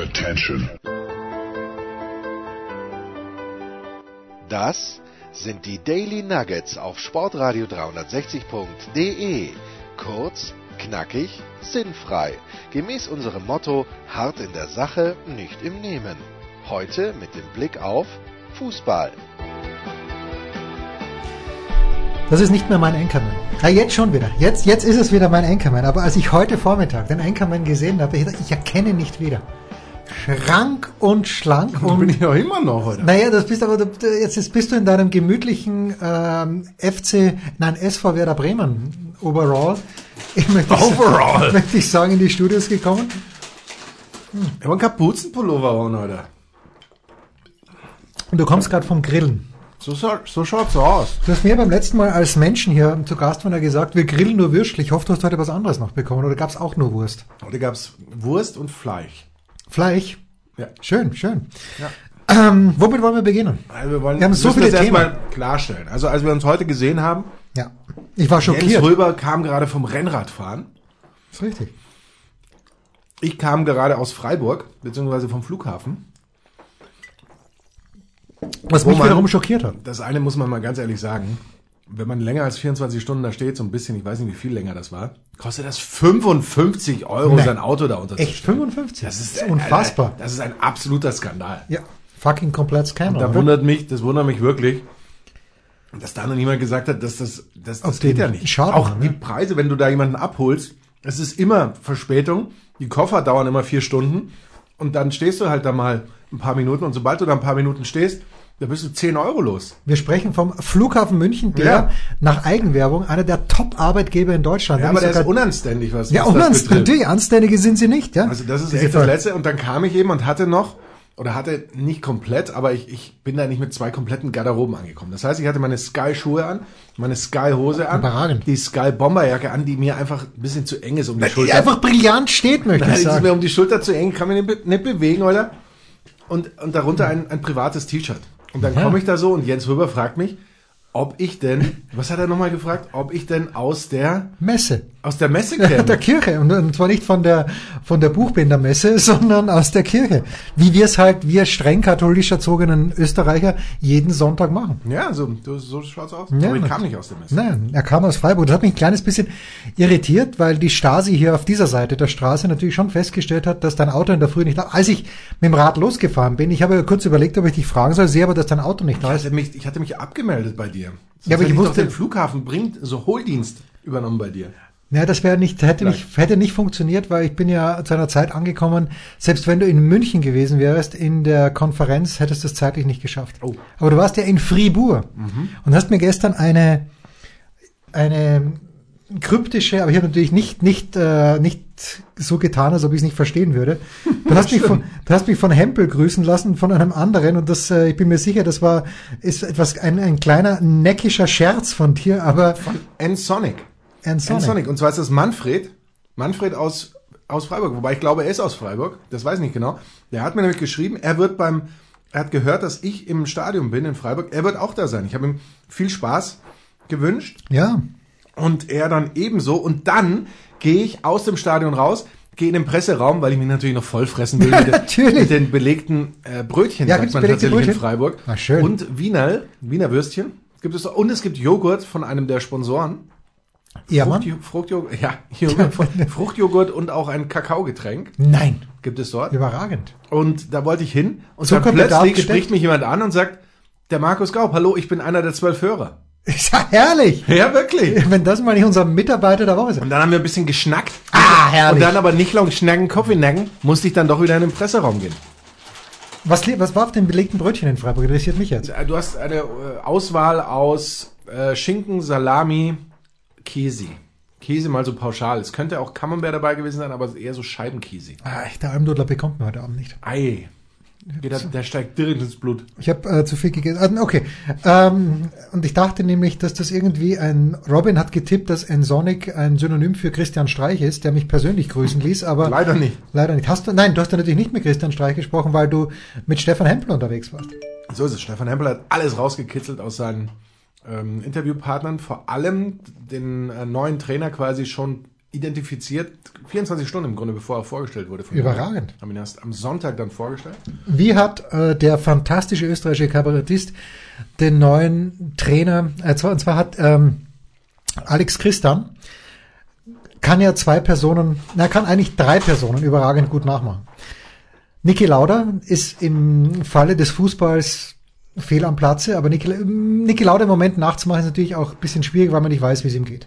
Attention. Das sind die Daily Nuggets auf Sportradio 360.de. Kurz, knackig, sinnfrei. Gemäß unserem Motto: hart in der Sache, nicht im Nehmen. Heute mit dem Blick auf Fußball. Das ist nicht mehr mein Anchorman. Ja, jetzt schon wieder. Jetzt, jetzt ist es wieder mein Anchorman. Aber als ich heute Vormittag den Anchorman gesehen habe, ich ich erkenne ihn nicht wieder. Schrank und schlank. Und bin ich ja immer noch, oder? Naja, das bist aber jetzt, bist du in deinem gemütlichen ähm, FC, nein, SV Werder Bremen Overall. Ich möchte Overall. Ich, möchte ich sagen, in die Studios gekommen. Ich habe einen Kapuzenpullover an, Alter. Und du kommst gerade vom Grillen. So, scha- so schaut's aus. Du hast mir beim letzten Mal als Menschen hier zu Gast ja gesagt, wir grillen nur Würstel. Ich hoffe, du hast heute was anderes noch bekommen. Oder gab es auch nur Wurst? Heute gab's Wurst und Fleisch. Fleisch. Ja. Schön, schön. Ja. Ähm, womit wollen wir beginnen? Also wir wollen Wir haben so viele das Themen. erstmal klarstellen. Also als wir uns heute gesehen haben, Ja. Ich war Jens schockiert. Röber kam gerade vom Rennradfahren. ist richtig. Ich kam gerade aus Freiburg, beziehungsweise vom Flughafen. Was mich wiederum schockiert hat. Das eine muss man mal ganz ehrlich sagen. Wenn man länger als 24 Stunden da steht, so ein bisschen, ich weiß nicht, wie viel länger das war, kostet das 55 Euro, Nein. sein Auto da Echt unterzustellen. 55? Das ist unfassbar. Alter, das ist ein absoluter Skandal. ja. Fucking komplett Scam. Da oder? wundert mich, das wundert mich wirklich, dass da noch niemand gesagt hat, dass das, das, das Auf geht ja nicht. Schaden, Auch ne? die Preise, wenn du da jemanden abholst, es ist immer Verspätung. Die Koffer dauern immer vier Stunden und dann stehst du halt da mal ein paar Minuten und sobald du da ein paar Minuten stehst, da bist du 10 Euro los. Wir sprechen vom Flughafen München, der Ja. nach Eigenwerbung einer der Top-Arbeitgeber in Deutschland Ja, aber der ist unanständig, was, Ja, unanständig. Natürlich, Anständige sind sie nicht, ja. Also das ist Diese echt das Letzte. Und dann kam ich eben und hatte noch, oder hatte nicht komplett, aber ich, ich bin da nicht mit zwei kompletten Garderoben angekommen. Das heißt, ich hatte meine Sky-Schuhe an, meine Sky-Hose an, Überragend. die Sky-Bomberjacke an, die mir einfach ein bisschen zu eng ist um die Die Schulter. einfach brillant steht, möchte Nein, ich die ist mir sagen. um die Schulter zu eng, kann mir nicht, be- nicht bewegen, oder? Und, und darunter ein, ein privates T-Shirt. Und dann Ja. komme ich da so und Jens Röber fragt mich, ob ich denn, was hat er nochmal gefragt, ob ich denn aus der, Messe. Aus der Messe käme. Der Kirche. Und, und zwar nicht von der, von der Buchbindermesse, sondern aus der Kirche. Wie wir es halt, wir streng katholisch erzogenen Österreicher jeden Sonntag machen. Ja, so, so, schaut's aus. Ja, Aber na- kam nicht aus der Messe. Nein, er kam aus Freiburg. Das hat mich ein kleines bisschen irritiert, weil die Stasi hier auf dieser Seite der Straße natürlich schon festgestellt hat, dass dein Auto in der Früh nicht da Als ich mit dem Rad losgefahren bin, ich habe ja kurz überlegt, ob ich dich fragen soll, sehe aber, dass dein Auto nicht da ist. mich, ich hatte mich abgemeldet bei dir. Sonst Ja, aber ich wusste- den Flughafen bringt so Hohldienst übernommen bei dir. Ja, das wäre nicht, hätte nicht, hätte nicht funktioniert, weil ich bin ja zu einer Zeit angekommen, selbst wenn du in München gewesen wärst, in der Konferenz, hättest du es zeitlich nicht geschafft. Oh. Aber du warst ja in Fribourg und hast mir gestern eine, eine kryptische, aber ich habe natürlich nicht, nicht, äh, nicht so getan, als ob ich es nicht verstehen würde. Du hast, mich von, du hast mich von Hempel grüßen lassen, von einem anderen und das, äh, ich bin mir sicher, das war, ist etwas, ein, ein kleiner neckischer Scherz von dir, aber N-Sonic. N-Sonic. N-Sonic. Und zwar ist das Manfred. Manfred aus, aus Freiburg. Wobei ich glaube, er ist aus Freiburg. Das weiß ich nicht genau. Der hat mir nämlich geschrieben, er wird beim, er hat gehört, dass ich im Stadion bin in Freiburg. Er wird auch da sein. Ich habe ihm viel Spaß gewünscht. ja, Und er dann ebenso. Und dann gehe ich aus dem Stadion raus, gehe in den Presseraum, weil ich mich natürlich noch voll fressen will mit, den- Natürlich. mit den belegten äh, Brötchen, Ja, sagt man tatsächlich in Brötchen? Freiburg. Ah, schön. Und Wiener, Wiener Würstchen gibt es. Und es gibt Joghurt von einem der Sponsoren. Ja, Mann. Fruchtjo- Fruchtjoghurt, ja, Joghurt, Fruchtjoghurt und auch ein Kakaogetränk Nein, gibt es dort. überragend. Und da wollte ich hin und dann plötzlich spricht mich jemand an und sagt, der Markus Gaub, hallo, ich bin einer der zwölf Hörer. Ist ja herrlich. Ja, wirklich. Wenn das mal nicht unser Mitarbeiter der Woche ist. Und dann haben wir ein bisschen geschnackt. Ah, herrlich. Und dann aber nicht lang schnacken, Kaffee nacken, musste ich dann doch wieder in den Presseraum gehen. Was, was war auf dem belegten Brötchen in Freiburg? Interessiert mich jetzt. Du hast eine äh, Auswahl aus äh, Schinken, Salami, Käse. Käse mal so pauschal. Es könnte auch Camembert dabei gewesen sein, aber eher so Scheibenkäse. Ah, der Almdudler bekommt man heute Abend nicht. Ei. Der, der steigt direkt ins Blut. Ich habe äh, zu viel gegessen. Ah, Okay. Ähm, und ich dachte nämlich, dass das irgendwie ein Robin hat getippt, dass ein Sonic ein Synonym für Christian Streich ist, der mich persönlich grüßen ließ, aber Leider nicht. leider nicht. Hast du? Nein, du hast ja natürlich nicht mit Christian Streich gesprochen, weil du mit Stefan Hempel unterwegs warst. So ist es. Stefan Hempel hat alles rausgekitzelt aus seinen ähm, Interviewpartnern, vor allem den äh, neuen Trainer quasi schon identifiziert, 24 Stunden im Grunde, bevor er vorgestellt wurde. Überragend. Haben ihn erst am Sonntag dann vorgestellt. Wie hat äh, der fantastische österreichische Kabarettist den neuen Trainer, äh, zwar- und zwar hat ähm, Alex Christan, kann ja zwei Personen, na, kann eigentlich drei Personen überragend gut nachmachen. Niki Lauda ist im Falle des Fußballs fehl am Platze, aber Niki, Niki Lauda im Moment nachzumachen ist natürlich auch ein bisschen schwierig, weil man nicht weiß, wie es ihm geht.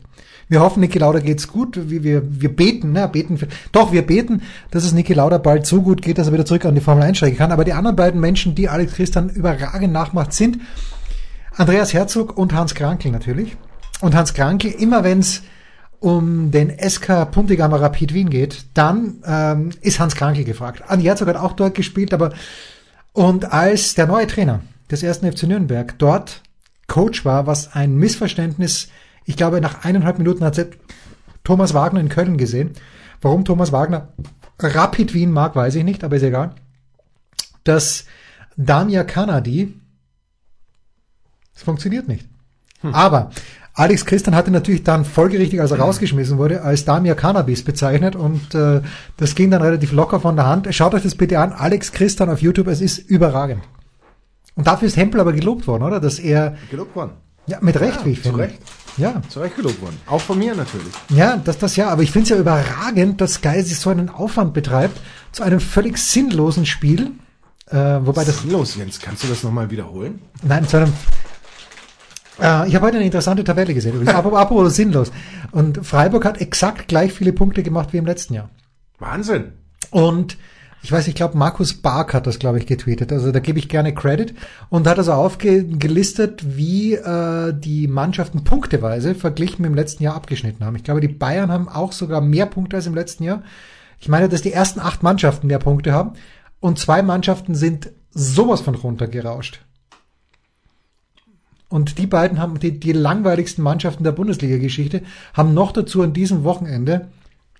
Wir hoffen, Niki Lauda geht's gut. Wir, wir, wir beten, ne, beten für, doch, wir beten, dass es Niki Lauda bald so gut geht, dass er wieder zurück an die Formel einsteigen kann. Aber die anderen beiden Menschen, die Alex Christian überragend nachmacht, sind Andreas Herzog und Hans Krankel natürlich. Und Hans Krankel, immer wenn's um den SK Puntigammer Rapid Wien geht, dann ähm, ist Hans Krankel gefragt. Andi Herzog hat auch dort gespielt, aber und als der neue Trainer des ersten FC Nürnberg dort Coach war, was ein Missverständnis, ich glaube, nach eineinhalb Minuten hat Thomas Wagner in Köln gesehen. Warum Thomas Wagner Rapid Wien mag, weiß ich nicht, aber ist egal. Dass Damia Kanadi, es funktioniert nicht. Aber Alex Christian hatte natürlich dann folgerichtig, als er rausgeschmissen wurde, als Damia Cannabis bezeichnet und äh, das ging dann relativ locker von der Hand. Schaut euch das bitte an, Alex Christian auf YouTube, es ist überragend. Und dafür ist Hempel aber gelobt worden, oder? Dass er, Gelobt worden. ja, mit Recht, Ja, wie ich zu finde. Recht. Ja, Zu Recht gelobt worden. Auch von mir natürlich. ja, das, das ja, aber ich finde es ja überragend, dass Sky sich so einen Aufwand betreibt zu einem völlig sinnlosen Spiel, äh, wobei das Los, Jens, kannst du das nochmal wiederholen? Nein, zu einem. Äh, ich habe heute eine interessante Tabelle gesehen. übrigens. Apropos sinnlos. Und Freiburg hat exakt gleich viele Punkte gemacht wie im letzten Jahr. Wahnsinn. Und ich weiß, ich glaube, Markus Bark hat das, glaube ich, getweetet. Also da gebe ich gerne Credit. Und hat also aufgelistet, wie äh, die Mannschaften punkteweise verglichen mit dem letzten Jahr abgeschnitten haben. Ich glaube, die Bayern haben auch sogar mehr Punkte als im letzten Jahr. Ich meine, dass die ersten acht Mannschaften mehr Punkte haben. Und zwei Mannschaften sind sowas von runtergerauscht. Und die beiden haben die, die langweiligsten Mannschaften der Bundesliga-Geschichte, haben noch dazu an diesem Wochenende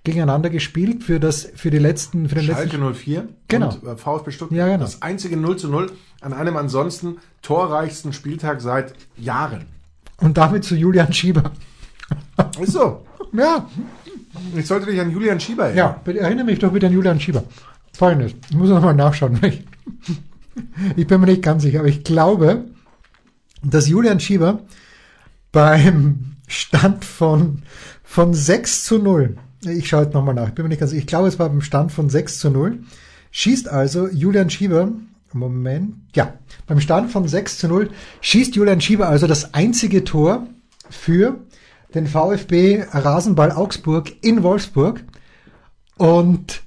gegeneinander gespielt für das, für die letzten, für den Schalke letzten. 04 Genau. und äh, VfB Stuttgart. Ja, genau. Das einzige 0 zu 0 an einem ansonsten torreichsten Spieltag seit Jahren. Und damit zu Julian Schieber. Ist so. Ja, Ich sollte dich an Julian Schieber erinnern. ja, erinnere mich doch bitte an Julian Schieber. Folgendes, ich muss noch mal nachschauen. Ich, ich bin mir nicht ganz sicher, aber ich glaube, dass Julian Schieber beim Stand von, von 6 zu 0, ich schaue jetzt nochmal nach, ich bin mir nicht ganz sicher, ich glaube, es war beim Stand von 6 zu 0, schießt also Julian Schieber, Moment, ja, beim Stand von 6 zu 0 schießt Julian Schieber also das einzige Tor für den VfB Rasenball Augsburg in Wolfsburg. Und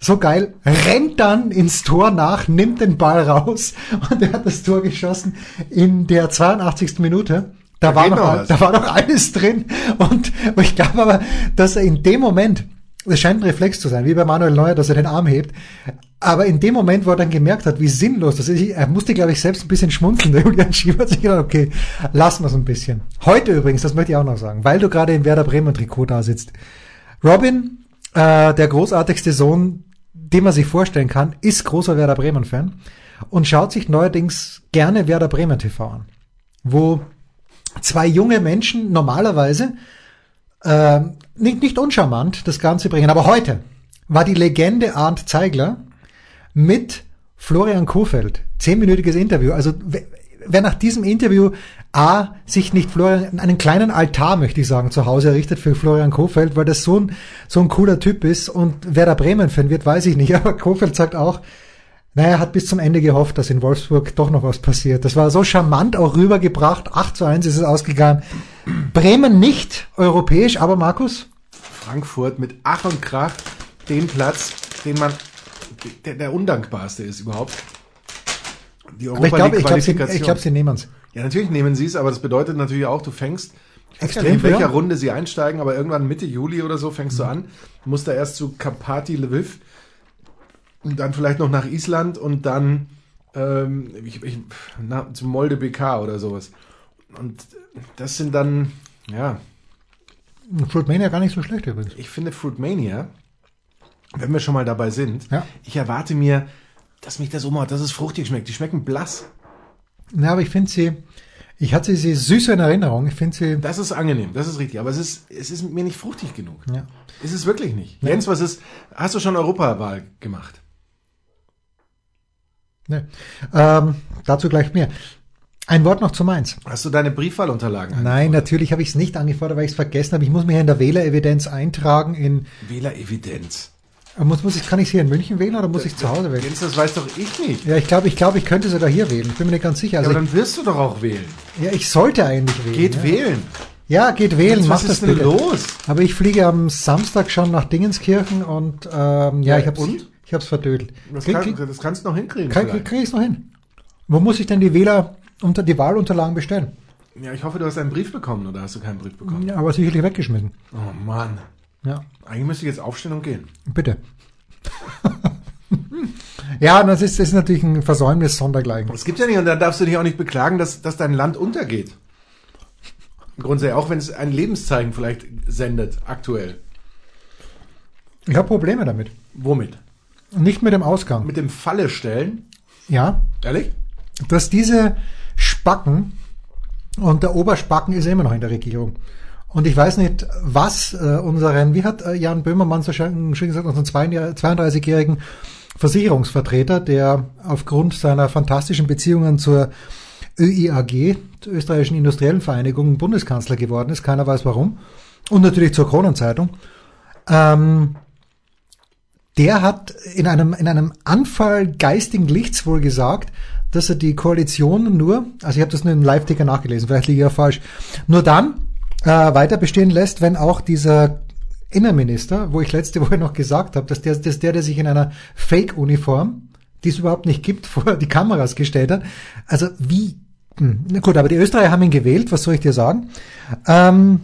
so geil, rennt dann ins Tor nach, nimmt den Ball raus und er hat das Tor geschossen in der 82. Minute. Da, Da war geht noch, da war noch alles drin und ich glaube aber, dass er in dem Moment, das scheint ein Reflex zu sein, wie bei Manuel Neuer, dass er den Arm hebt, aber in dem Moment, wo er dann gemerkt hat, wie sinnlos das ist, er musste, glaube ich, selbst ein bisschen schmunzeln, der Julian Schieber hat sich gedacht, okay, lassen wir es ein bisschen. Heute übrigens, das möchte ich auch noch sagen, weil du gerade im Werder Bremen Trikot da sitzt. Robin, äh, der großartigste Sohn, den man sich vorstellen kann, ist großer Werder Bremen Fan und schaut sich neuerdings gerne Werder Bremen TV an, wo zwei junge Menschen normalerweise äh, nicht, nicht uncharmant das Ganze bringen, aber heute war die Legende Arndt Zeigler mit Florian Kofeld. Zehnminütiges Interview. Also wer nach diesem Interview A, sich nicht Florian, einen kleinen Altar, möchte ich sagen, zu Hause errichtet für Florian Kofeld, weil das so ein, so ein cooler Typ ist und wer da Bremen-Fan wird, weiß ich nicht. Aber Kofeld sagt auch, naja, er hat bis zum Ende gehofft, dass in Wolfsburg doch noch was passiert. Das war so charmant auch rübergebracht. 8 zu 1 ist es ausgegangen. Bremen nicht europäisch, aber Markus? Frankfurt mit Ach und Krach den Platz, den man der, der undankbarste ist überhaupt. Die Aber ich glaube, ich glaube, sie, ich glaube, sie nehmen es. Ja, natürlich nehmen sie es, aber das bedeutet natürlich auch, du fängst Extrem in welcher. Runde sie einsteigen, aber irgendwann Mitte Juli oder so fängst Mhm. du an, musst da erst zu Karpati Lviv und dann vielleicht noch nach Island und dann ähm, ich, ich, na, zu Molde BK oder sowas. Und das sind dann, ja, Fruitmania gar nicht so schlecht übrigens. ich finde Fruitmania, wenn wir schon mal dabei sind, Ja. ich erwarte mir, dass mich das umhaut, dass es fruchtig schmeckt. Die schmecken blass. Na, aber ich finde sie, Ich hatte sie süß in Erinnerung. Ich finde sie. Das ist angenehm, das ist richtig. Aber es ist, es ist mir nicht fruchtig genug. Ja. Ist es wirklich nicht. Jens, was ist, hast du schon Europawahl gemacht? Ne. Ähm, dazu gleich mehr. Ein Wort noch zu Mainz. Hast du deine Briefwahlunterlagen Nein, natürlich habe ich es nicht angefordert, weil ich es vergessen habe. Ich muss mich in der Wählerevidenz eintragen. In Wählerevidenz. muss, muss ich, kann ich hier in München wählen oder muss ich zu Hause wählen? Jens, das weiß doch ich nicht. Ja, ich glaube, ich glaube, ich könnte sogar hier wählen. Ich bin mir nicht ganz sicher. Ja, Also aber dann wirst du doch auch wählen. ja, ich sollte eigentlich wählen. Geht ja. wählen. Ja, geht wählen. Jens, Mach was das ist denn bitte. los? Aber ich fliege am Samstag schon nach Dingenskirchen und ähm, ja, Ja, ich hab's, und? Ich hab's verdödelt. Das, Krieg, kann, das kannst du noch hinkriegen. krieg, vielleicht. krieg ich's noch hin? Wo muss ich denn die Wähler unter die Wahlunterlagen bestellen? Ja, ich hoffe, du hast einen Brief bekommen oder hast du keinen Brief bekommen? Ja, aber sicherlich weggeschmissen. Oh Mann. Ja, Eigentlich müsste ich jetzt aufstehen und gehen. bitte. ja, das ist, das ist natürlich ein Versäumnis sondergleichen. Das gibt's ja nicht und dann darfst du dich auch nicht beklagen, dass, dass dein Land untergeht. Grundsätzlich, auch wenn es ein Lebenszeichen vielleicht sendet, aktuell. Ich habe Probleme damit. Womit? Nicht mit dem Ausgang. Mit dem Falle stellen? Ja, Ehrlich? dass diese Spacken und der Oberspacken ist immer noch in der Regierung. Und ich weiß nicht, was äh, unseren, wie hat äh, Jan Böhmermann so schön schön gesagt, unseren 32-jährigen Versicherungsvertreter, der aufgrund seiner fantastischen Beziehungen zur ÖIAG, zur österreichischen Industriellen Vereinigung, Bundeskanzler geworden ist, keiner weiß warum, und natürlich zur Kronenzeitung, ähm, der hat in einem, in einem Anfall geistigen Lichts wohl gesagt, dass er die Koalition nur, also ich habe das nur im Live-Ticker nachgelesen, vielleicht liege ich ja falsch, nur dann äh, weiter bestehen lässt, wenn auch dieser Innenminister, wo ich letzte Woche noch gesagt habe, dass der, dass der, der sich in einer Fake-Uniform, die es überhaupt nicht gibt, vor die Kameras gestellt hat. Also wie, hm, gut, aber die Österreicher haben ihn gewählt, was soll ich dir sagen? Ähm,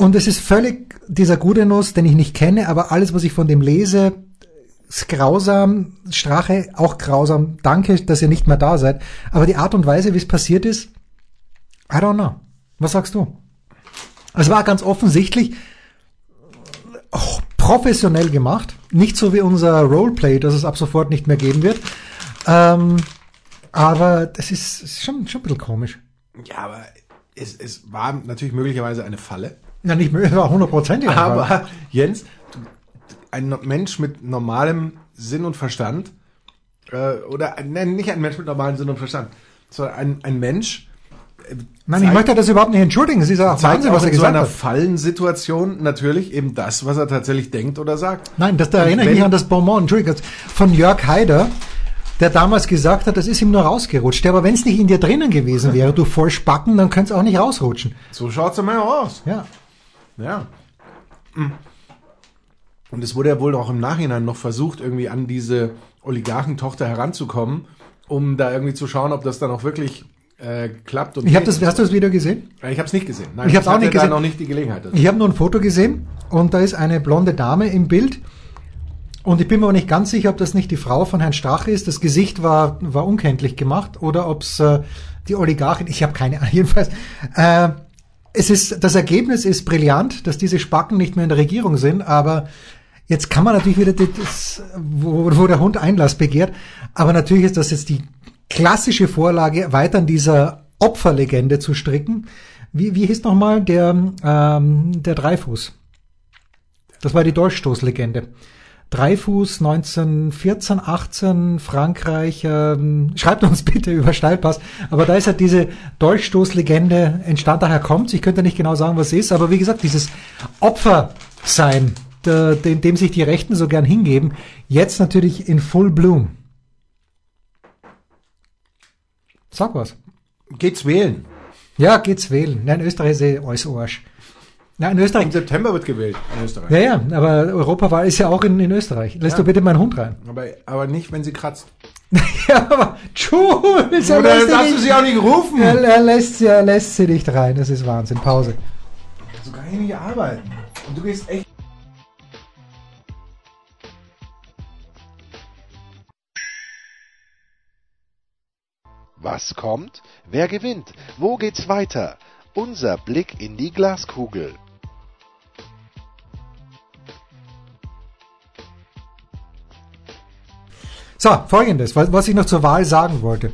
und es ist völlig dieser Gudenus, den ich nicht kenne, aber alles, was ich von dem lese, ist grausam, Strache auch grausam. Danke, dass ihr nicht mehr da seid. Aber die Art und Weise, wie es passiert ist, I don't know. Was sagst du? Es war ganz offensichtlich oh, professionell gemacht. Nicht so wie unser Roleplay, das es ab sofort nicht mehr geben wird. Ähm, aber das ist, ist schon, schon ein bisschen komisch. Ja, aber es, es war natürlich möglicherweise eine Falle. Ja, nicht mehr, es war hundertprozentig. Fall. Aber Jens, ein Mensch mit normalem Sinn und Verstand, äh, oder nein, nicht ein Mensch mit normalem Sinn und Verstand, sondern ein, ein Mensch, Nein, ich möchte das überhaupt nicht entschuldigen. Auch zeigt Wahnsinn, was er in so gesagt einer hat. Fallensituation natürlich eben das, was er tatsächlich denkt oder sagt. Nein, das, da Und erinnere ich mich an das Bonbon, Entschuldigung, von Jörg Haider, der damals gesagt hat, das ist ihm nur rausgerutscht. Aber wenn es nicht in dir drinnen gewesen wäre, du voll Spacken, dann könnte es auch nicht rausrutschen. So schaut's einmal aus. Ja. Ja. Und es wurde ja wohl auch im Nachhinein noch versucht, irgendwie an diese Oligarchentochter heranzukommen, um da irgendwie zu schauen, ob das dann auch wirklich äh, klappt. Und Ich habe das, hast du das Video gesehen? ich habe es nicht gesehen. Nein, Ich hab's auch nicht gesehen. noch nicht die Gelegenheit. dazu. Ich habe nur ein Foto gesehen und da ist eine blonde Dame im Bild. Und ich bin mir aber nicht ganz sicher, ob das nicht die Frau von Herrn Strache ist. Das Gesicht war, war unkenntlich gemacht oder ob es äh, die Oligarchin, ich habe keine Ahnung, jedenfalls. Äh, es ist, das Ergebnis ist brillant, dass diese Spacken nicht mehr in der Regierung sind, aber jetzt kann man natürlich wieder das, wo, wo der Hund Einlass begehrt, aber natürlich ist das jetzt die klassische Vorlage, weiter an dieser Opferlegende zu stricken. Wie, wie hieß nochmal der, ähm, der Dreifuß? Das war die Dolchstoßlegende. Dreifuß 1914, 18, Frankreich, ähm, schreibt uns bitte über Steilpass, aber da ist halt diese Dolchstoßlegende entstanden, daher kommt Ich könnte nicht genau sagen, was es ist, aber wie gesagt, dieses Opfersein, der, dem, dem sich die Rechten so gern hingeben, jetzt natürlich in full bloom. Sag was. Geht's wählen. Ja, geht's wählen. Nein, Österreich ist eh alles Arsch. Nein, in Österreich. Im September wird gewählt in Österreich. Ja, ja, aber Europawahl ist ja auch in, in Österreich. Lässt Ja. du bitte meinen Hund rein? Aber, aber nicht, wenn sie kratzt. ja, aber Jules, er Oder lässt, sie darfst du sie auch nicht rufen? er, er, lässt, sie- er lässt sie nicht rein. Das ist Wahnsinn. Pause. So kann ich nicht arbeiten. Und du gehst echt. Was kommt? Wer gewinnt? Wo geht's weiter? Unser Blick in die Glaskugel. So, folgendes, was, ich noch zur Wahl sagen wollte.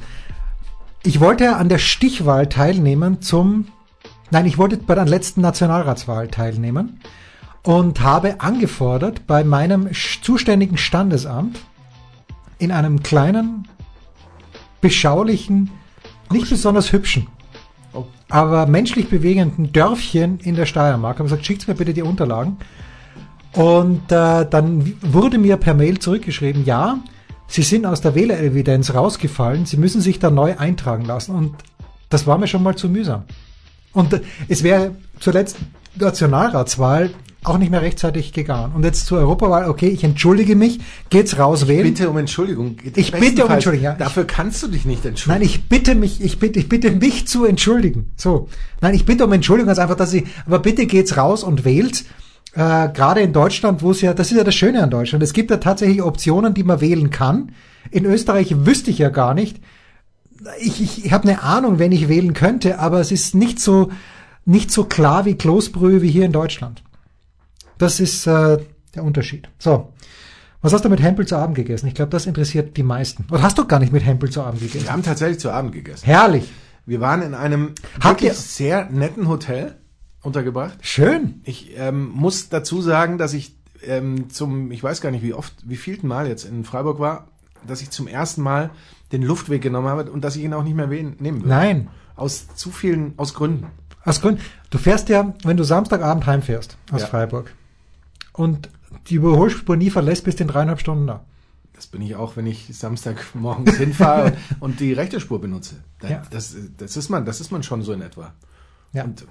Ich wollte an der Stichwahl teilnehmen zum, nein, ich wollte bei der letzten Nationalratswahl teilnehmen und habe angefordert bei meinem zuständigen Standesamt in einem kleinen, beschaulichen, nicht besonders hübschen, aber menschlich bewegenden Dörfchen in der Steiermark. Habe gesagt, schickt mir bitte die Unterlagen. Und äh, dann wurde mir per Mail zurückgeschrieben, ja, Sie sind aus der Wählerevidenz rausgefallen, Sie müssen sich da neu eintragen lassen. Und das war mir schon mal zu mühsam. Und äh, es wäre zur letzten Nationalratswahl auch nicht mehr rechtzeitig gegangen. Und jetzt zur Europawahl, okay, ich entschuldige mich, geht's raus wählen. Ich bitte um Entschuldigung. Ich bitte um Entschuldigung, ja. Dafür kannst du dich nicht entschuldigen. Nein, ich bitte mich, ich bitte, ich bitte mich zu entschuldigen. So. Nein, ich bitte um Entschuldigung, also einfach, dass ich, aber bitte geht's raus und wählt. Äh, gerade in Deutschland, wo es ja, das ist ja das Schöne an Deutschland. Es gibt ja tatsächlich Optionen, die man wählen kann. In Österreich wüsste ich ja gar nicht. Ich, ich, ich habe eine Ahnung, wenn ich wählen könnte, aber es ist nicht so, nicht so klar wie Kloßbrühe wie hier in Deutschland. Das ist äh, der Unterschied. So. Was hast du mit Hempel zu Abend gegessen? Ich glaube, das interessiert die meisten. Oder hast du gar nicht mit Hempel zu Abend gegessen? Wir haben tatsächlich zu Abend gegessen. Herrlich. Wir waren in einem Habt wirklich sehr netten Hotel untergebracht. Schön. Ich ähm, muss dazu sagen, dass ich ähm, zum, ich weiß gar nicht wie oft, wie vielten Mal jetzt in Freiburg war, dass ich zum ersten Mal den Luftweg genommen habe und dass ich ihn auch nicht mehr nehmen würde. Nein. Aus zu vielen, aus Gründen. Aus Gründen. Du fährst ja, wenn du Samstagabend heimfährst aus ja. Freiburg, und die Überholspur nie verlässt, bis in dreieinhalb Stunden da. Das bin ich auch, wenn ich Samstagmorgens hinfahre und die rechte Spur benutze. Das, ja. das, das, ist man, das ist man schon so in etwa. Ja. Und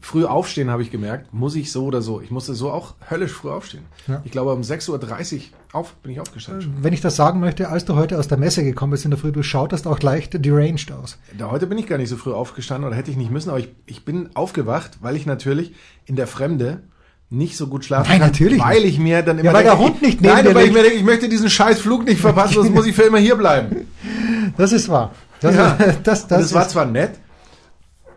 früh aufstehen, habe ich gemerkt, muss ich so oder so. Ich musste so auch höllisch früh aufstehen. Ja. Ich glaube, um 6.30 Uhr auf, bin ich aufgestanden. Wenn ich das sagen möchte, als du heute aus der Messe gekommen bist in der Früh, du schautest auch leicht deranged aus. Da heute bin ich gar nicht so früh aufgestanden oder hätte ich nicht müssen, aber ich, ich bin aufgewacht, weil ich natürlich in der Fremde nicht so gut schlafen Nein, kann, natürlich weil ich mir dann immer ja, weil denke, der Hund nicht neben Nein, weil ich mir denke, ich möchte diesen scheiß Flug nicht verpassen, sonst muss ich für immer hier bleiben. Das ist wahr. Das, ja. das, das, das war zwar nett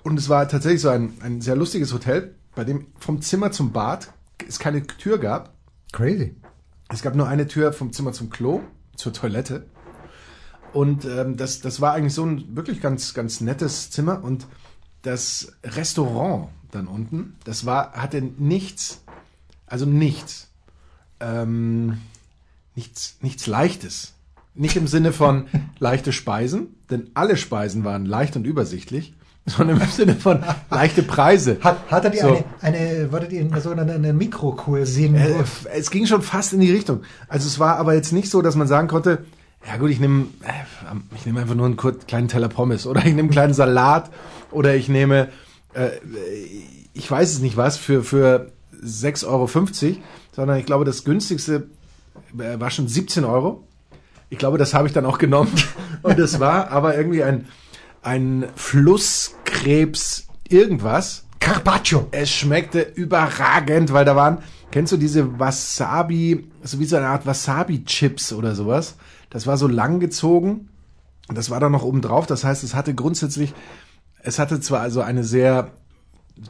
und es war tatsächlich so ein, ein sehr lustiges Hotel, bei dem vom Zimmer zum Bad es keine Tür gab. Crazy. Es gab nur eine Tür vom Zimmer zum Klo, zur Toilette. Und ähm, das, das war eigentlich so ein wirklich ganz, ganz nettes Zimmer. Und das Restaurant dann unten. Das war, hatte nichts, also nichts, ähm, nichts, nichts Leichtes. Nicht im Sinne von leichte Speisen, denn alle Speisen waren leicht und übersichtlich, sondern im Sinne von leichte Preise. Hat, hattet ihr so. eine, eine, wolltet ihr so eine, eine Mikrokur sehen? Äh, es ging schon fast in die Richtung. Also es war aber jetzt nicht so, dass man sagen konnte, ja gut, ich nehme äh, ich nehme einfach nur einen kleinen Teller Pommes oder ich nehme einen kleinen Salat oder ich nehme äh, ich weiß es nicht was, für, für 6,50 Euro, sondern ich glaube, das günstigste äh, war schon 17 Euro. Ich glaube, das habe ich dann auch genommen. Und es war aber irgendwie ein, ein Flusskrebs irgendwas. Carpaccio. Es schmeckte überragend, weil da waren, kennst du diese Wasabi, so wie so eine Art Wasabi-Chips oder sowas? Das war so lang gezogen. Das war da noch oben drauf. Das heißt, es hatte grundsätzlich, es hatte zwar also eine sehr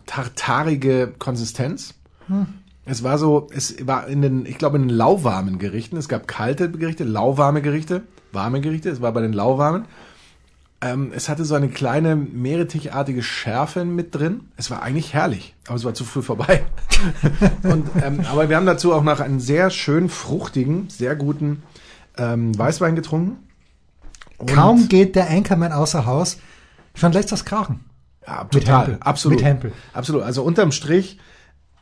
tartarige Konsistenz. Hm. Es war so, es war in den, ich glaube, in den lauwarmen Gerichten. Es gab kalte Gerichte, lauwarme Gerichte, warme Gerichte. Es war bei den lauwarmen. Ähm, es hatte so eine kleine meerrettichartige Schärfe mit drin. Es war eigentlich herrlich, aber es war zu früh vorbei. Und, ähm, aber wir haben dazu auch noch einen sehr schön fruchtigen, sehr guten ähm, Weißwein getrunken. Und Kaum geht der Anchorman außer Haus, schon lässt das krachen. Ja, total. Mit Absolut. Mit Hempel. Absolut. Also unterm Strich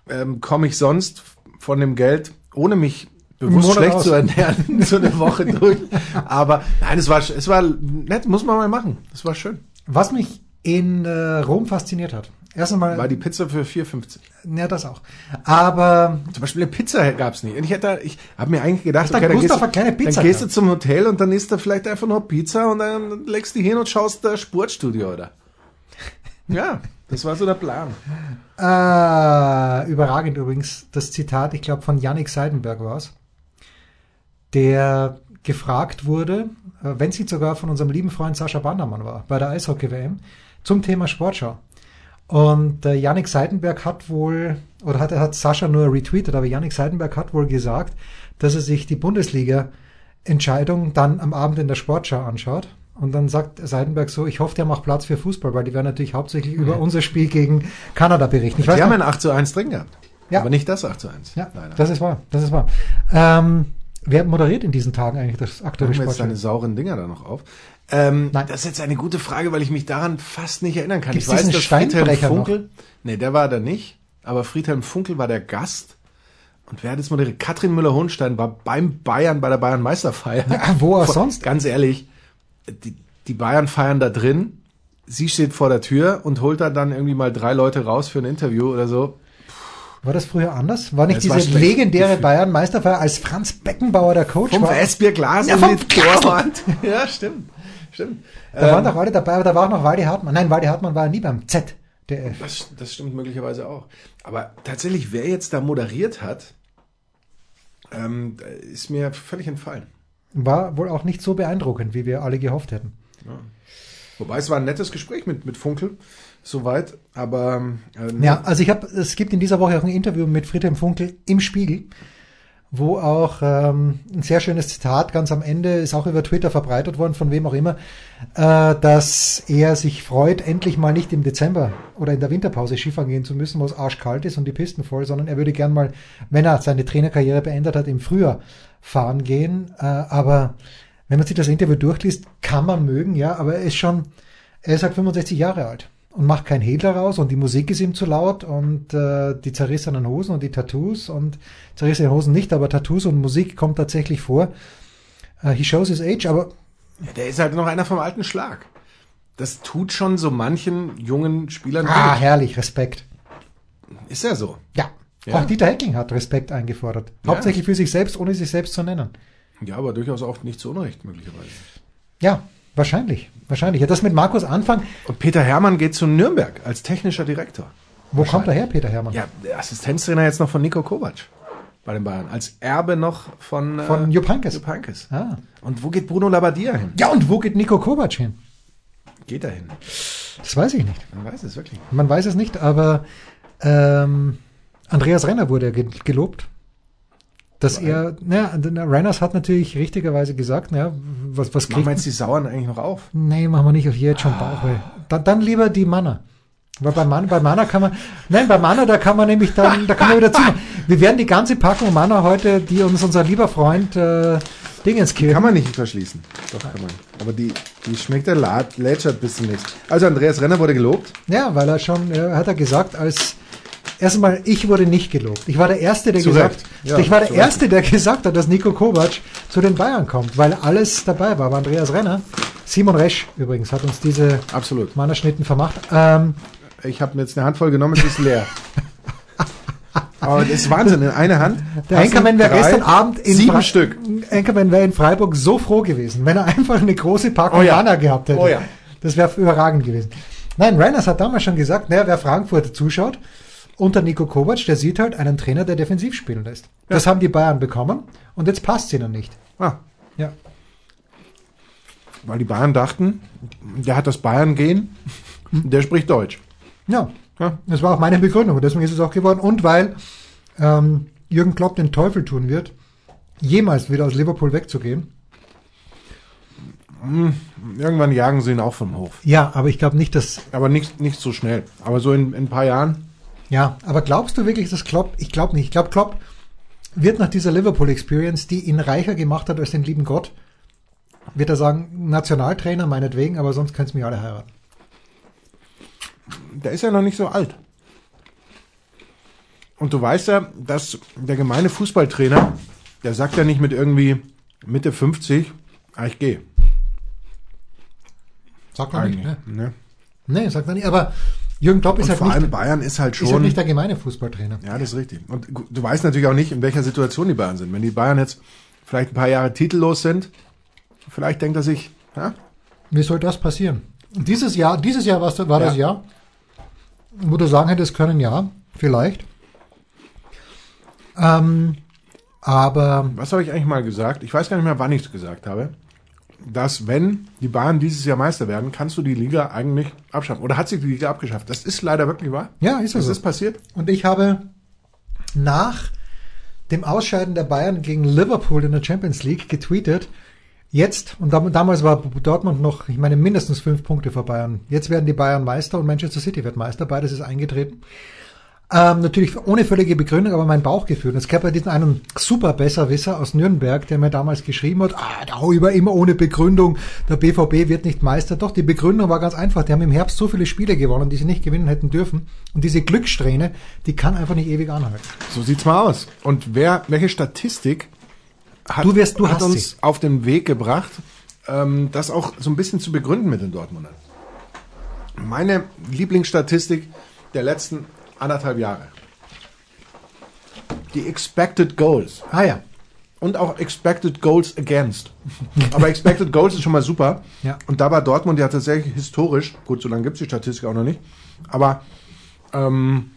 ähm, komme ich sonst von dem Geld, ohne mich bewusst schlecht aus. zu ernähren, so eine Woche durch. Aber nein, es war, es war nett, muss man mal machen. Es war schön. Was mich in äh, Rom fasziniert hat. Erst einmal. War die Pizza für 4,50. Ja, das auch. Aber. Zum Beispiel eine Pizza gab's nicht. Und ich hätte, ich habe mir eigentlich gedacht, okay, dann, gehst du, keine Pizza dann gehst du zum Hotel und dann isst du vielleicht einfach nur Pizza und dann legst du hin und schaust da Sportstudio, oder? Ja, das war so der Plan. Äh, überragend übrigens das Zitat, ich glaube von Yannick Seidenberg war es, der gefragt wurde, äh, wenn sie sogar von unserem lieben Freund Sascha Bandermann war, bei der Eishockey-WM, zum Thema Sportschau. Und äh, Yannick Seidenberg hat wohl, oder hat, hat Sascha nur retweetet, aber Yannick Seidenberg hat wohl gesagt, dass er sich die Bundesliga-Entscheidung dann am Abend in der Sportschau anschaut Und dann sagt Seidenberg so, ich hoffe, der macht Platz für Fußball, weil die werden natürlich hauptsächlich über unser Spiel gegen Kanada berichten. Ich Die weiß haben noch- ein 8 zu 1 drin gehabt. Ja. Aber nicht das 8 zu 1. ja, leider. das ist wahr, das ist wahr. Ähm, wer moderiert in diesen Tagen eigentlich das aktuelle Machen wir jetzt deine sauren Dinger da noch auf. Ähm, Nein. Das ist jetzt eine gute Frage, weil ich mich daran fast nicht erinnern kann. Gibt's ich weiß, dass Friedhelm Funkel, nee, der war da nicht, aber Friedhelm Funkel war der Gast. Und wer hat jetzt moderiert? Katrin Müller-Hohenstein war beim Bayern, bei der Bayern-Meisterfeier. Ja, wo auch sonst? Ganz ehrlich, die, die Bayern feiern da drin. Sie steht vor der Tür und holt da dann irgendwie mal drei Leute raus für ein Interview oder so. War das früher anders? War nicht Es war diese schlecht legendäre. Bayern-Meisterfeier, als Franz Beckenbauer der Coach Vom war? Weißbier Glas Ja, in vom die. Torwand. Ja, stimmt. Stimmt. Da Ähm, waren doch alle dabei, aber da war auch noch Waldi Hartmann. Nein, Waldi Hartmann war nie beim ZDF. Das, das stimmt möglicherweise auch. Aber tatsächlich, wer jetzt da moderiert hat, ähm, ist mir völlig entfallen. War wohl auch nicht so beeindruckend, wie wir alle gehofft hätten. Wobei es war ein nettes Gespräch mit, mit Funkel, soweit. Aber ähm, Ja, also ich habe, es gibt in dieser Woche auch ein Interview mit Friedhelm Funkel im Spiegel, wo auch ähm, ein sehr schönes Zitat ganz am Ende ist auch über Twitter verbreitet worden, von wem auch immer, äh, dass er sich freut, endlich mal nicht im Dezember oder in der Winterpause Skifahren gehen zu müssen, wo es arschkalt ist und die Pisten voll, sondern er würde gern mal, wenn er seine Trainerkarriere beendet hat, im Frühjahr fahren gehen. Äh, aber wenn man sich das Interview durchliest, kann man mögen, ja, aber er ist schon, er ist halt 65 Jahre alt und macht kein Hehl daraus und die Musik ist ihm zu laut und äh, die zerrissenen Hosen und die Tattoos und zerrissene Hosen nicht, aber Tattoos und Musik kommt tatsächlich vor. Äh, he shows his age, aber der ist halt noch einer vom alten Schlag. Das tut schon so manchen jungen Spielern ah, gut. herrlich, Respekt. Ist ja so. Ja. Ja. Auch Dieter Hecking hat Respekt eingefordert. Ja. Hauptsächlich für sich selbst, ohne sich selbst zu nennen. Ja, aber durchaus auch nicht zu Unrecht, möglicherweise. Ja, wahrscheinlich. Wahrscheinlich. Ja, das mit Markus Anfang. Und Peter Hermann geht zu Nürnberg als technischer Direktor. Wo kommt er her, Peter Hermann? Ja, der Assistenztrainer jetzt noch von Nico Kovac bei den Bayern. Als Erbe noch von, Von Jupp Heynckes. Jupp Heynckes. Ah. Und wo geht Bruno Labbadia hin? Ja, und wo geht Nico Kovac hin? Geht er hin? Das weiß ich nicht. Man weiß es wirklich. Man weiß es nicht, aber ähm, Andreas Renner wurde gelobt. Dass er, naja, Renners hat natürlich richtigerweise gesagt, naja, was, was Machen kriegt wir jetzt die Sauern eigentlich noch auf? Nee, machen wir nicht auf jetzt schon Bauchweh. Dann, dann lieber die Manna. Weil bei Manna, bei Manna kann man, nein, bei Manna, da kann man nämlich dann, da kann man wieder zumachen. Wir werden die ganze Packung Manna heute, die uns unser lieber Freund äh, Dingens Kann killt. man nicht verschließen. Doch, kann man. Aber die, die schmeckt der lätschert bis zum nächsten. Also Andreas Renner wurde gelobt. Ja, weil er schon, äh, hat er gesagt, als erstmal, ich wurde nicht gelobt. Ich war der Erste, der Zu gesagt. Ja, ich war der Recht. Erste, der gesagt hat, dass Nico Kovac zu den Bayern kommt, weil alles dabei war. Aber Andreas Renner, Simon Resch übrigens, hat uns diese Absolut. Mannerschnitten vermacht. Ähm, Ich habe mir jetzt eine Handvoll genommen, es ist leer. Aber das ist Wahnsinn. In einer Hand. Der Enkermann wäre gestern Abend in sieben Fre- Stück. Enkermann wäre in Freiburg so froh gewesen, wenn er einfach eine große Packung Oh ja. Gehabt hätte. Oh ja. Das wäre überragend gewesen. Nein, Reiners hat damals schon gesagt, naja, wer Frankfurt zuschaut, unter Nico Kovac, der sieht halt einen Trainer, der defensiv spielen lässt. Das haben die Bayern bekommen und jetzt passt es ihnen nicht. Ah, Ja. weil die Bayern dachten, der hat das Bayern gehen, der spricht Deutsch. Ja, Ja. das war auch meine Begründung und deswegen ist es auch geworden. Und weil ähm, Jürgen Klopp den Teufel tun wird, jemals wieder aus Liverpool wegzugehen. Irgendwann jagen sie ihn auch vom Hof. Ja, aber ich glaube nicht, dass Aber nicht, nicht so schnell. Aber so in, in ein paar Jahren. Ja, aber glaubst du wirklich, dass Klopp, ich glaube nicht, ich glaube Klopp wird nach dieser Liverpool Experience, die ihn reicher gemacht hat als den lieben Gott, wird er sagen, Nationaltrainer meinetwegen, aber sonst könnt's mich alle heiraten. Der ist ja noch nicht so alt. Und du weißt ja, dass der gemeine Fußballtrainer, der sagt ja nicht mit irgendwie Mitte 50, ah, ich gehe. Sagt man nicht, ne? Ne? Nee, sagt er nicht, aber Jürgen Klopp ist halt, vor nicht, allem Bayern ist halt ist halt schon. nicht der gemeine Fußballtrainer. ja, das ist richtig. Und du weißt natürlich auch nicht, in welcher Situation die Bayern sind. Wenn die Bayern jetzt vielleicht ein paar Jahre titellos sind, vielleicht denkt er sich, ja, Wie soll das passieren? Dieses Jahr, dieses Jahr war das Ja. Jahr, wo du sagen hättest können, ja, vielleicht. Ähm, aber was habe ich eigentlich mal gesagt? Ich weiß gar nicht mehr, wann ich es gesagt habe. Dass wenn die Bayern dieses Jahr Meister werden, kannst du die Liga eigentlich abschaffen. Oder hat sich die Liga abgeschafft? Das ist leider wirklich wahr. ja, ist Das so. ist passiert. Und ich habe nach dem Ausscheiden der Bayern gegen Liverpool in der Champions League getweetet, Jetzt, und dam damals war Dortmund noch, ich meine, mindestens fünf Punkte vor Bayern. Jetzt werden die Bayern Meister und Manchester City wird Meister. Beides ist eingetreten. Ähm, natürlich ohne völlige Begründung, aber mein Bauchgefühl. Es gab ja diesen einen super Besserwisser aus Nürnberg, der mir damals geschrieben hat, ah, darüber immer ohne Begründung, der BVB wird nicht Meister. Doch, die Begründung war ganz einfach. Die haben im Herbst so viele Spiele gewonnen, die sie nicht gewinnen hätten dürfen. Und diese Glückssträhne, die kann einfach nicht ewig anhalten. So sieht's mal aus. Und wer, welche Statistik hat, Du wirst- du hat uns sie. auf den Weg gebracht, ähm, das auch so ein bisschen zu begründen mit den Dortmundern? Meine Lieblingsstatistik der letzten anderthalb Jahre. Die Expected Goals. Ah ja. Und auch Expected Goals Against. Aber Expected Goals ist schon mal super. Ja. Und da war Dortmund ja tatsächlich historisch, gut, so lange gibt's die Statistik auch noch nicht, aber ähm,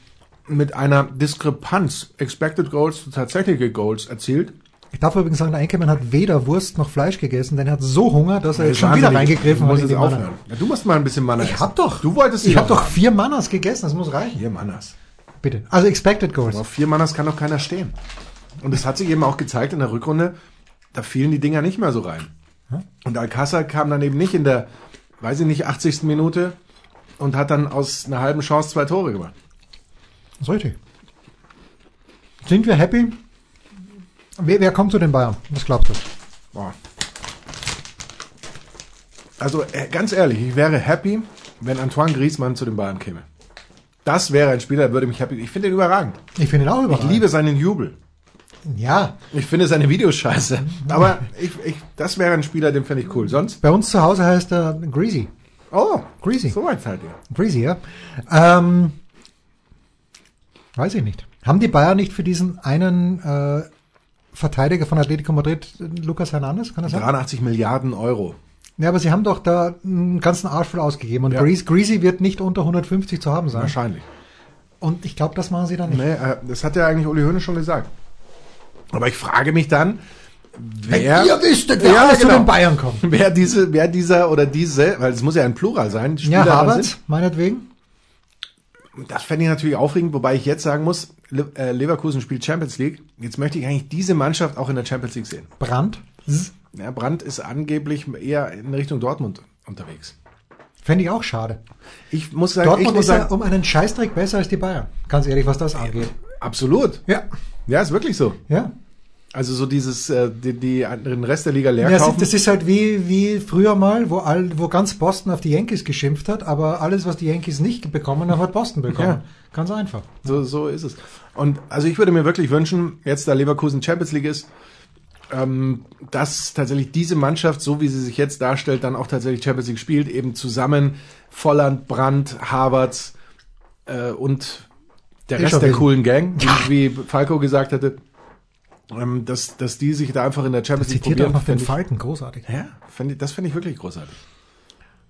mit einer Diskrepanz Expected Goals zu tatsächliche Goals erzielt. Ich darf übrigens sagen, der Enkelmann hat weder Wurst noch Fleisch gegessen, denn er hat so Hunger, dass er jetzt schon wieder reingegriffen hat. aufhören. Ja, du musst mal ein bisschen Manna Ich hab doch. Du wolltest Ich noch doch vier Mannas gegessen, das muss reichen. Vier Mannas. Bitte. Also Expected Goals. Auf vier Mannas kann doch keiner stehen. Und es hat sich eben auch gezeigt in der Rückrunde, da fielen die Dinger nicht mehr so rein. Und Alcázar kam dann eben nicht in der, weiß ich nicht, 80. Minute und hat dann aus einer halben Chance zwei Tore gemacht. Das ist richtig. Sind wir happy? Wer, wer kommt zu den Bayern? Was glaubst du? Boah. Also äh, ganz ehrlich, ich wäre happy, wenn Antoine Griezmann zu den Bayern käme. Das wäre ein Spieler, der würde mich happy. Ich finde ihn überragend. Ich finde ihn auch Ich überragend. liebe seinen Jubel. Ja, Ich finde seine Videos scheiße. Aber ich, ich, das wäre ein Spieler, den finde ich cool. Sonst? bei uns zu Hause heißt er Greasy. Oh, Greasy. So weit seid ihr. Greasy, ja. Ähm, weiß ich nicht. Haben die Bayern nicht für diesen einen äh, Verteidiger von Atletico Madrid, Lucas Hernandez, kann das sein? 83 Milliarden Euro. Ja, aber sie haben doch da einen ganzen Arsch voll ausgegeben und Ja. Greasy, Greasy wird nicht unter 150 zu haben sein. Wahrscheinlich. Und ich glaube, das machen sie dann nicht. Nee, äh, das hat ja eigentlich Uli Hoeneß schon gesagt. Aber ich frage mich dann, wer, Ihr wüsstet, wer Ja, alles zu genau. den Bayern kommt. wer diese, wer dieser oder diese, weil es muss ja ein Plural sein, Ja, Harvard, meinetwegen. Das fände ich natürlich aufregend, wobei ich jetzt sagen muss, Leverkusen spielt Champions League. Jetzt möchte ich eigentlich diese Mannschaft auch in der Champions League sehen. Brandt. Ja, Brandt ist angeblich eher in Richtung Dortmund unterwegs. Fände ich auch schade. Ich muss sagen, ich Dortmund muss ist ja sagen, um einen Scheißdreck besser als die Bayern. Ganz ehrlich, was das angeht. absolut. Ja. Ja, ist wirklich so. Ja. Also so dieses, äh, die, die, den Rest der Liga leer Ja, das kaufen. ist- das ist halt wie, wie früher mal, wo, all, wo ganz Boston auf die Yankees geschimpft hat, aber alles, was die Yankees nicht bekommen haben, hat Boston bekommen. Ja. Ganz einfach. So, so ist es. Und also ich würde mir wirklich wünschen, jetzt da Leverkusen Champions League ist, ähm, dass tatsächlich diese Mannschaft, so wie sie sich jetzt darstellt, dann auch tatsächlich Champions League spielt, eben zusammen Volland, Brandt, Havertz äh, und der Rest der coolen Gang, wie, wie Falco gesagt hätte, ähm, dass, dass die sich da einfach in der Champions League Zitiert auch probieren. noch den ich- Falken, großartig. Ja, fänd ich, das finde ich wirklich großartig.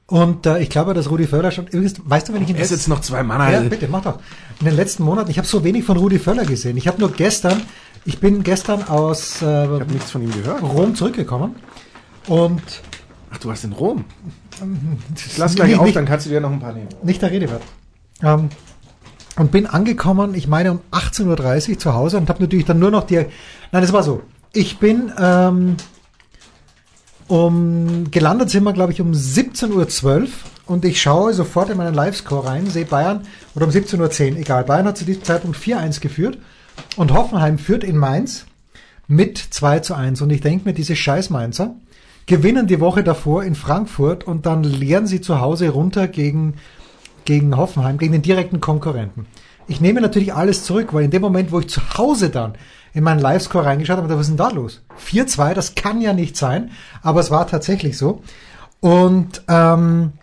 Und äh, ich glaube, dass Rudi Völler schon, übrigens, weißt du, wenn ich ihn Er ist jetzt noch zwei Mann. Ja, also- bitte, mach doch. In den letzten Monaten, ich habe so wenig von Rudi Völler gesehen. Ich habe nur gestern, ich bin gestern aus äh. Rom zurückgekommen und Ach, du warst in Rom. Ich lass gleich nicht, auf, nicht, dann kannst du dir noch ein paar nehmen. nicht der Rede wert. Ähm, und bin angekommen, ich meine um 18.30 Uhr zu Hause und habe natürlich dann nur noch die. Nein, das war so. Ich bin ähm, um gelandet sind wir, glaube ich, um 17.12 Uhr und ich schaue sofort in meinen Livescore rein, sehe Bayern oder um 17.10 Uhr, egal. Bayern hat zu diesem Zeitpunkt 4-1 geführt und Hoffenheim führt in Mainz mit 2 zu 1. Und ich denke mir, diese scheiß Mainzer gewinnen die Woche davor in Frankfurt und dann leeren sie zu Hause runter gegen, gegen Hoffenheim, gegen den direkten Konkurrenten. Ich nehme natürlich alles zurück, weil in dem Moment, wo ich zu Hause dann in meinen Livescore reingeschaut habe, was ist denn da los? 4-2, das kann ja nicht sein, aber es war tatsächlich so. Und ähm,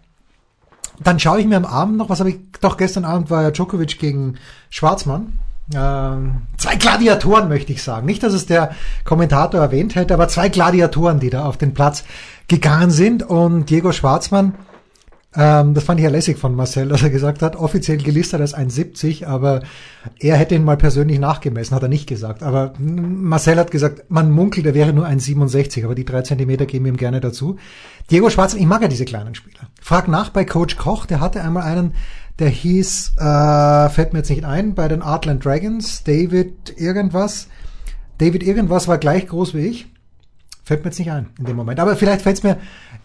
dann schaue ich mir am Abend noch, was habe ich, doch gestern Abend war ja Djokovic gegen Schwarzmann. Ähm, zwei Gladiatoren möchte ich sagen. Nicht, dass es der Kommentator erwähnt hätte, aber zwei Gladiatoren, die da auf den Platz gegangen sind. Und Diego Schwarzmann, ähm, das fand ich ja lässig von Marcel, dass er gesagt hat, offiziell gelistet als 1,70, aber er hätte ihn mal persönlich nachgemessen, hat er nicht gesagt. Aber Marcel hat gesagt, man munkelt, er wäre nur 1,67, aber die drei Zentimeter geben ihm gerne dazu. Diego Schwarzmann, ich mag ja diese kleinen Spieler. Frag nach bei Coach Koch, der hatte einmal einen, der hieß, äh, fällt mir jetzt nicht ein, bei den Artland Dragons, David irgendwas. David irgendwas war gleich groß wie ich. Fällt mir jetzt nicht ein in dem Moment. Aber vielleicht fällt es mir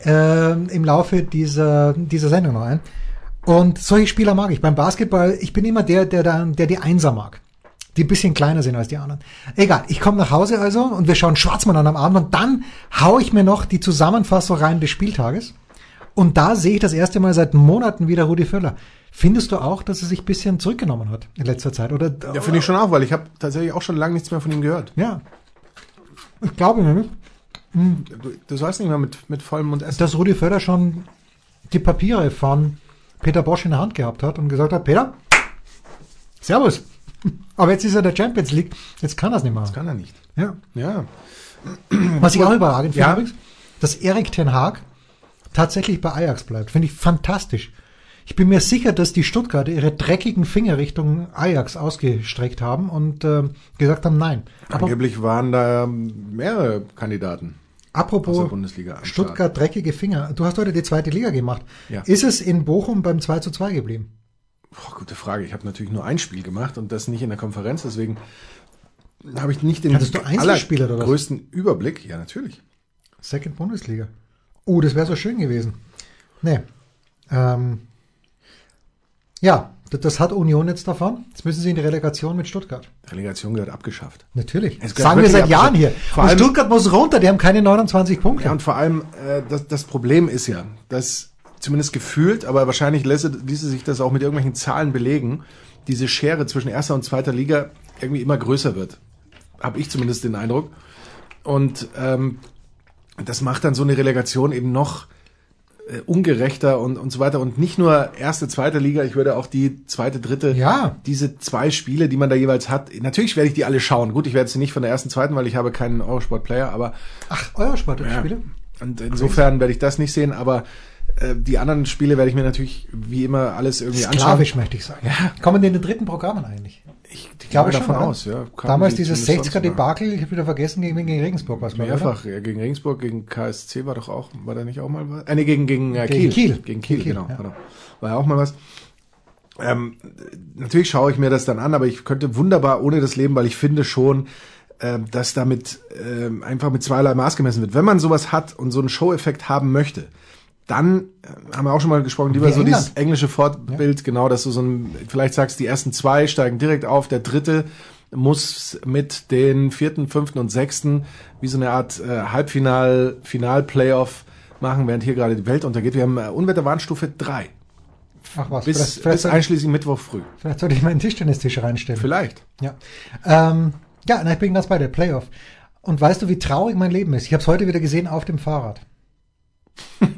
äh, im Laufe dieser, dieser Sendung noch ein. Und solche Spieler mag ich. Beim Basketball, ich bin immer der, der, der, der die Einser mag. Die ein bisschen kleiner sind als die anderen. Egal, ich komme nach Hause also und wir schauen Schwarzmann an am Abend und dann hau ich mir noch die Zusammenfassung rein des Spieltages. Und da sehe ich das erste Mal seit Monaten wieder Rudi Völler. Findest du auch, dass er sich ein bisschen zurückgenommen hat in letzter Zeit? Oder, Ja, finde ich schon auch, weil ich habe tatsächlich auch schon lange nichts mehr von ihm gehört. Ja. Ich glaube nämlich, Du, du sollst nicht mehr mit, mit vollem Mund essen. dass Rudi Völler schon die Papiere von Peter Bosch in der Hand gehabt hat und gesagt hat, Peter, Servus. Aber jetzt ist er der Champions League, jetzt kann er es nicht mehr. Das kann er nicht. Ja. Ja. Was ich auch überragend finde Ja. übrigens, dass Erik Ten Haag tatsächlich bei Ajax bleibt. Finde ich fantastisch. Ich bin mir sicher, dass die Stuttgarter ihre dreckigen Finger Richtung Ajax ausgestreckt haben und äh, gesagt haben, nein. Aber Angeblich waren da mehrere Kandidaten apropos Stuttgart dreckige Finger. Du hast heute die zweite Liga gemacht. Ja. Ist es in Bochum beim 2 zu 2 geblieben? Boah, gute Frage. Ich habe natürlich nur ein Spiel gemacht und das nicht in der Konferenz, deswegen habe ich nicht den Hattest du Einzelspieler oder was? größten Überblick. Ja, natürlich. Second Bundesliga. Oh, das wäre so schön gewesen. Nee. Ähm, ja, das, das hat Union jetzt davon. Jetzt müssen sie in die Relegation mit Stuttgart. Relegation gehört abgeschafft. Natürlich. Gehört Sagen wir seit Jahren hier. Vor Und allem- Stuttgart muss runter, die haben keine 29 Punkte. Ja, und vor allem, äh, das, das Problem ist ja, dass zumindest gefühlt, aber wahrscheinlich lässt, ließe sich das auch mit irgendwelchen Zahlen belegen, diese Schere zwischen erster und zweiter Liga irgendwie immer größer wird. Habe ich zumindest den Eindruck. Und ähm, das macht dann so eine Relegation eben noch ungerechter und, und so weiter. Und nicht nur erste, zweite Liga, ich würde auch die zweite, dritte, Ja. diese zwei Spiele, die man da jeweils hat, natürlich werde ich die alle schauen. Gut, ich werde sie nicht von der ersten, zweiten, weil ich habe keinen Eurosport-Player, aber Ach, Eurosport ja. Spiele? Und insofern werde ich das nicht sehen, aber äh, die anderen Spiele werde ich mir natürlich wie immer alles irgendwie Sklavisch möchte ich sagen. Ja. Kommen die in den dritten Programmen eigentlich? Ich, ich Glaube schon, davon oder? aus, ja. Damals die dieses zumindest 60er sonst machen. Debakel, ich habe wieder vergessen, gegen, gegen Regensburg was? Mehrfach, ja, gegen Regensburg, gegen KSC war doch auch, war da nicht auch mal was? Äh, nee, gegen, gegen, äh, Gegen Kiel. Kiel. Gegen Kiel, genau, ja. genau. War ja auch mal was. Ähm, natürlich schaue ich mir das dann an, aber ich könnte wunderbar ohne das leben, weil ich finde schon, ähm, dass damit ähm, einfach mit zweierlei Maß gemessen wird. Wenn man sowas hat und so einen Show-Effekt haben möchte, dann äh, haben wir auch schon mal gesprochen, lieber Wie so England. dieses englische Fortbild, genau, dass du so ein, vielleicht sagst, die ersten zwei steigen direkt auf, der dritte muss mit den vierten, fünften und sechsten wie so eine Art äh, Halbfinal, Final-Playoff machen, während hier gerade die Welt untergeht. Wir haben äh, Unwetterwarnstufe drei Ach was, bis, vielleicht, vielleicht, bis einschließlich Mittwoch früh. vielleicht sollte ich meinen Tischtennistisch reinstellen. Vielleicht. Ja. Ähm, ja, na, ich bin ganz bei der Playoff. Und weißt du, wie traurig mein Leben ist? Ich habe es heute wieder gesehen auf dem Fahrrad.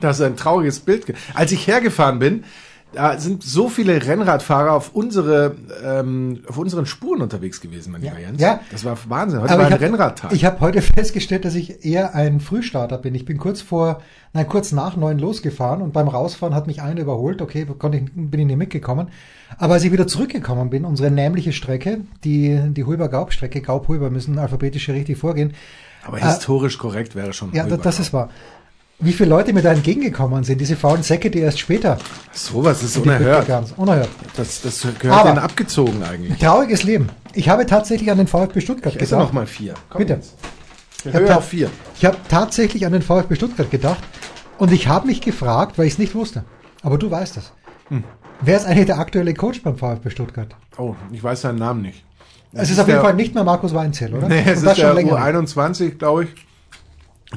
Das ist ein trauriges Bild. Als ich hergefahren bin, da sind so viele Rennradfahrer auf unsere ähm, auf unseren Spuren unterwegs gewesen, mein lieber Jens. Ja. Das war Wahnsinn. Heute war ich ein hab- Rennradtag. Ich habe heute festgestellt, dass ich eher ein Frühstarter bin. Ich bin kurz vor, nein, kurz nach neun losgefahren und beim Rausfahren hat mich einer überholt. Okay, konnte ich, bin ich nicht mitgekommen. Aber als ich wieder zurückgekommen bin, unsere nämliche Strecke, die, die Huber-Gaub-Strecke, Gaub-Huber müssen alphabetisch richtig vorgehen. Aber historisch korrekt wäre schon. Ja, das ist wahr. Wie viele Leute mir da entgegengekommen sind, diese faulen Säcke, die erst später Sowas ist unerhört. Unerhört. Das, das gehört Aber- denen abgezogen eigentlich. Trauriges Leben. Ich habe tatsächlich an den VfB Stuttgart Ich gedacht. noch mal vier. Komm Bitte. jetzt. Ich hab höre ta- auf vier. Ich habe tatsächlich an den VfB Stuttgart gedacht und ich habe mich gefragt, weil ich es nicht wusste. Aber du weißt es. Hm. Wer ist eigentlich der aktuelle Coach beim VfB Stuttgart? Oh, ich weiß seinen Namen nicht. Es ist auf jeden Fall nicht mehr Markus Weinzell, oder? Nee, es Und ist der länger. U21, glaube ich.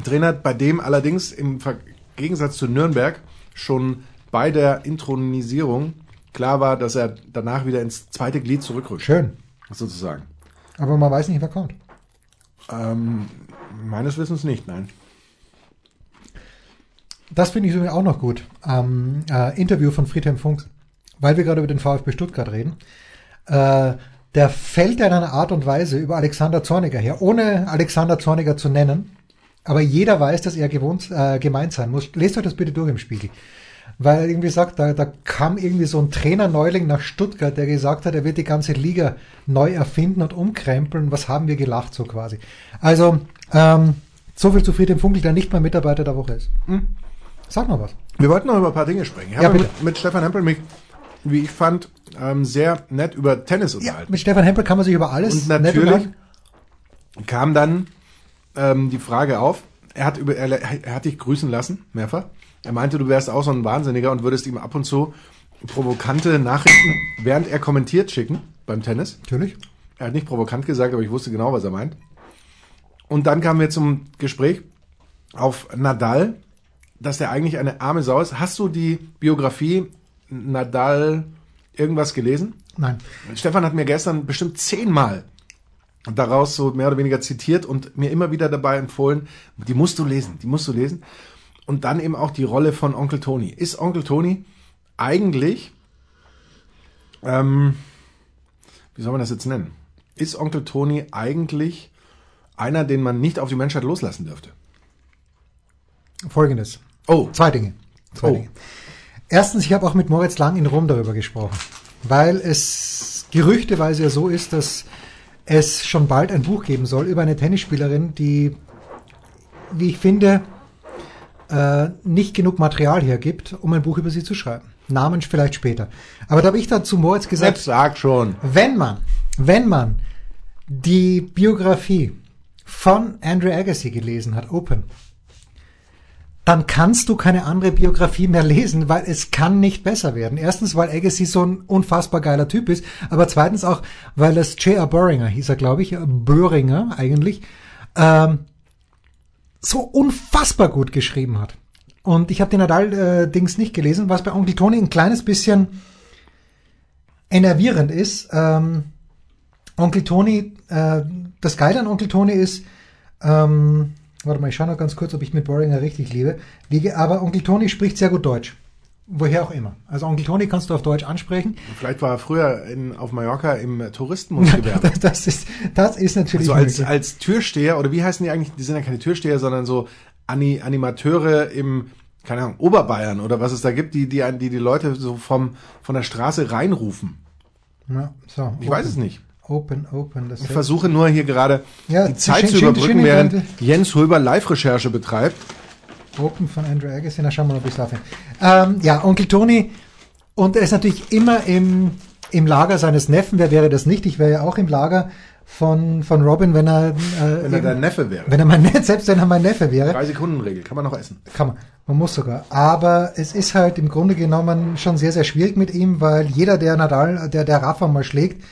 Trainer, bei dem allerdings im Gegensatz zu Nürnberg schon bei der Intronisierung klar war, dass er danach wieder ins zweite Glied zurückrückt. Schön. Sozusagen. Aber man weiß nicht, wer kommt. Ähm, meines Wissens nicht, nein. Das finde ich übrigens auch noch gut. Ähm, äh, Interview von Friedhelm Funk, weil wir gerade über den VfB Stuttgart reden. Äh, der fällt in einer Art und Weise über Alexander Zorniger her, ohne Alexander Zorniger zu nennen. Aber jeder weiß, dass er gewohnt, äh, gemeint sein muss. Lest euch das bitte durch im Spiegel. Weil er irgendwie sagt, da, da kam irgendwie so ein Trainer-Neuling nach Stuttgart, der gesagt hat, er wird die ganze Liga neu erfinden und umkrempeln. Was haben wir gelacht, so quasi. Also, ähm, so viel zu Friedhelm Funkel, der nicht mal Mitarbeiter der Woche ist. Sag mal was. Wir wollten noch über ein paar Dinge sprechen. Ich Ja, habe mit, mit Stefan Hempel mich, wie ich fand, ähm, sehr nett über Tennis Ja, unterhalten. mit Stefan Hempel kann man sich über alles Und natürlich kam dann ähm, die Frage auf, er hat, über, er, er hat dich grüßen lassen, mehrfach. Er meinte, du wärst auch so ein Wahnsinniger und würdest ihm ab und zu provokante Nachrichten, während er kommentiert, schicken beim Tennis. Natürlich. Er hat nicht provokant gesagt, aber ich wusste genau, was er meint. Und dann kamen wir zum Gespräch auf Nadal, dass der eigentlich eine arme Sau ist. Hast du die Biografie Nadal irgendwas gelesen? Nein. Stefan hat mir gestern bestimmt zehnmal daraus so mehr oder weniger zitiert und mir immer wieder dabei empfohlen, die musst du lesen, die musst du lesen. Und dann eben auch die Rolle von Onkel Tony. Ist Onkel Tony eigentlich, ähm, wie soll man das jetzt nennen? Ist Onkel Tony eigentlich einer, den man nicht auf die Menschheit loslassen dürfte? Folgendes. Oh, Zwei Dinge. Zwei Oh. Dinge. Erstens, ich habe auch mit Moritz Lang in Rom darüber gesprochen, weil es gerüchteweise ja so ist, dass es schon bald ein Buch geben soll über eine Tennisspielerin, die, wie ich finde, äh, nicht genug Material hergibt, um ein Buch über sie zu schreiben. Namen vielleicht später. Aber da habe ich dann zu Moritz gesagt, jetzt sag schon. wenn man, wenn man die Biografie von Andrew Agassi gelesen hat, Open, dann kannst du keine andere Biografie mehr lesen, weil es kann nicht besser werden. Erstens, weil Agassi so ein unfassbar geiler Typ ist, aber zweitens auch, weil es J.R. Böhringer hieß er, glaube ich, Böhringer eigentlich, ähm, so unfassbar gut geschrieben hat. Und ich habe den Nadal-Dings nicht gelesen, was bei Onkel Tony ein kleines bisschen enervierend ist. Ähm, Onkel Tony, äh, das Geile an Onkel Tony ist, ähm, warte mal, ich schaue noch ganz kurz, ob ich mit Boringer richtig liebe, liege, aber Onkel Tony spricht sehr gut Deutsch. Woher auch immer. Also Onkel Tony kannst du auf Deutsch ansprechen. Vielleicht war er früher in, auf Mallorca im Touristengewerbe. Das, das ist, das ist natürlich So als, möglich. als Türsteher, oder wie heißen die eigentlich? Die sind ja keine Türsteher, sondern so Ani Animateure im, keine Ahnung, Oberbayern oder was es da gibt, die die, die, die Leute so vom, von der Straße reinrufen. ja, so, Ich weiß es nicht. Open, open. Ich versuche nur hier gerade Ja, die Zeit zu überbrücken, während. Jens Röber Live-Recherche betreibt. Open von Andrew Agassi, na schauen wir mal, ob ich darf. Ähm, ja, Onkel Tony, und er ist natürlich immer im, im Lager seines Neffen. Wer wäre das nicht? Ich wäre ja auch im Lager von, von Robin, wenn er, äh, Wenn er eben- dein Neffe wäre. wenn er mein selbst wenn er mein Neffe wäre. Drei Sekunden Regel, kann man noch essen. Kann man. Man muss sogar. Aber es ist halt im Grunde genommen schon sehr, sehr schwierig mit ihm, weil jeder, der Nadal, der, der Rafa mal schlägt,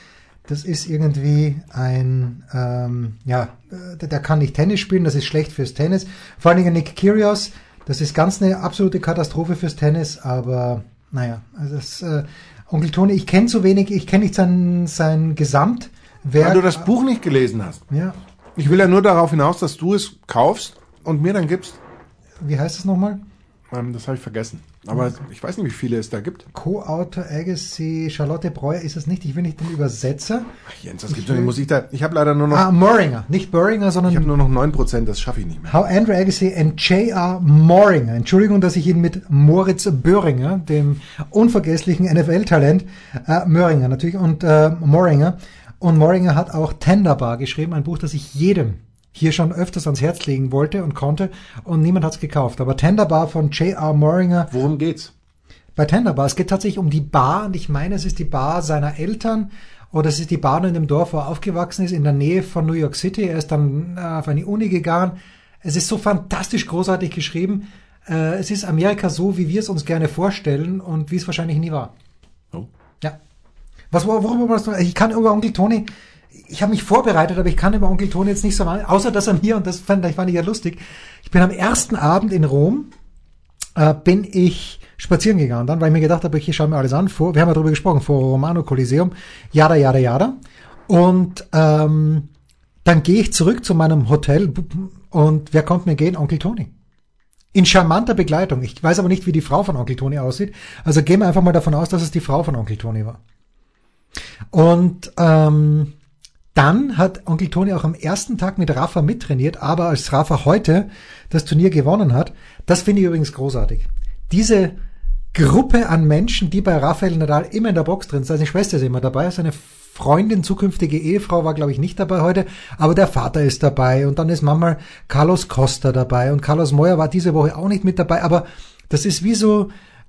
das ist irgendwie ein, ähm, ja, äh, der, der kann nicht Tennis spielen, das ist schlecht fürs Tennis. Vor allen Dingen Nick Kyrgios, das ist ganz eine absolute Katastrophe fürs Tennis, aber naja, also das, äh, Onkel Toni, ich kenne zu wenig, ich kenne nicht sein, sein Gesamtwerk. Weil du das Buch nicht gelesen hast. Ja, Ich will ja nur darauf hinaus, dass du es kaufst und mir dann gibst. wie heißt es nochmal? Ähm, das habe ich vergessen. Aber ich weiß nicht, wie viele es da gibt. Co-Autor Agassi, Charlotte Breuer ist es nicht, ich will nicht den Übersetzer. Ach, Jens, das gibt doch nicht. Muss ich da. Ich habe leider nur noch. Ah, Moringer, nicht Böhringer, sondern Ich habe nur noch 9%, das schaffe ich nicht mehr. How Andrew Agassi and J.R. Moringer. Entschuldigung, dass ich ihn mit Moritz Böhringer, dem unvergesslichen NFL-Talent, äh, Möhringer natürlich, und äh, Moringer. Und Moringer hat auch Tenderbar geschrieben, ein Buch, das ich jedem hier schon öfters ans Herz legen wollte und konnte und niemand hat es gekauft. Aber Tenderbar von J.R. Moringer Worum geht's? bei Tenderbar. Es geht tatsächlich um die Bar und ich meine, es ist die Bar seiner Eltern oder es ist die Bar in dem Dorf, wo er aufgewachsen ist, in der Nähe von New York City. Er ist dann äh, auf eine Uni gegangen. Es ist so fantastisch großartig geschrieben. Äh, es ist Amerika so, wie wir es uns gerne vorstellen und wie es wahrscheinlich nie war. Oh. Ja. Was, wor- worüber warst du? Ich kann über Onkel Toni, ich habe mich vorbereitet, aber ich kann über Onkel Toni jetzt nicht so mal, außer dass er mir, und das fand, ich fand ich ja lustig, ich bin am ersten Abend in Rom, äh, bin ich spazieren gegangen dann, weil ich mir gedacht habe, hier schauen wir alles an. Vor, wir haben ja darüber gesprochen, vor Romano Coliseum, jada, jada, jada. Und ähm, dann gehe ich zurück zu meinem Hotel und wer kommt mir gehen? Onkel Toni. In charmanter Begleitung. Ich weiß aber nicht, wie die Frau von Onkel Toni aussieht. Also gehen wir einfach mal davon aus, dass es die Frau von Onkel Toni war. Und ähm, dann hat Onkel Toni auch am ersten Tag mit Rafa mittrainiert, aber als Rafa heute das Turnier gewonnen hat, das finde ich übrigens großartig. Diese Gruppe an Menschen, die bei Rafael Nadal immer in der Box drin sind, seine Schwester ist immer dabei, seine Freundin, zukünftige Ehefrau war, glaube ich, nicht dabei heute, aber der Vater ist dabei und dann ist manchmal Carlos Costa dabei und Carlos Moyer war diese Woche auch nicht mit dabei, aber das ist wie so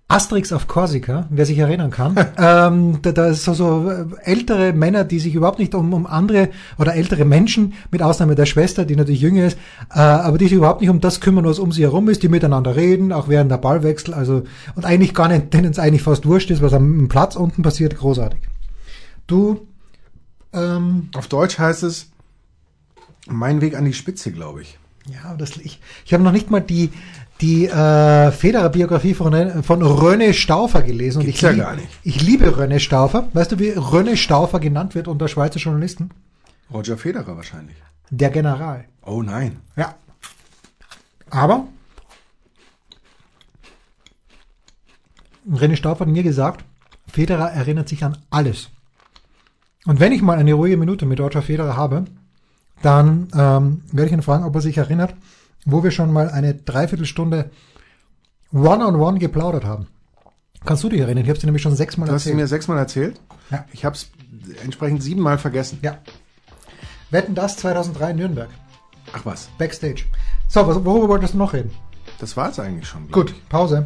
Asterix auf Korsika, wer sich erinnern kann. ähm, da, da ist so, so äh, ältere Männer, die sich überhaupt nicht um, um andere oder ältere Menschen, mit Ausnahme der Schwester, die natürlich jünger ist, äh, aber die sich überhaupt nicht um das kümmern, was um sie herum ist, die miteinander reden, auch während der Ballwechsel, also und eigentlich gar nicht, denen es eigentlich fast wurscht ist, was am Platz unten passiert, großartig. Du ähm, Auf Deutsch heißt es Mein Weg an die Spitze, glaube ich. Ja, das, ich, ich habe noch nicht mal die, die äh, Federer-Biografie von, von René Stauffer gelesen. Und ich, ja nicht. ich liebe René Stauffer. Weißt du, wie René Stauffer genannt wird unter Schweizer Journalisten? Roger Federer wahrscheinlich. Der General. Oh nein. Ja. Aber René Stauffer hat mir gesagt, Federer erinnert sich an alles. Und wenn ich mal eine ruhige Minute mit Roger Federer habe, dann ähm, werde ich ihn fragen, ob er sich erinnert, wo wir schon mal eine Dreiviertelstunde One-on-One -on -one geplaudert haben. Kannst du dich erinnern? Ich habe es dir nämlich schon sechsmal erzählt. Du hast mir sechsmal erzählt? Ja. Ich habe es entsprechend siebenmal vergessen. Ja. Wetten das 2003 in Nürnberg. Ach was. Backstage. So, worüber wolltest du noch reden? Das war es eigentlich schon. Gut, Pause.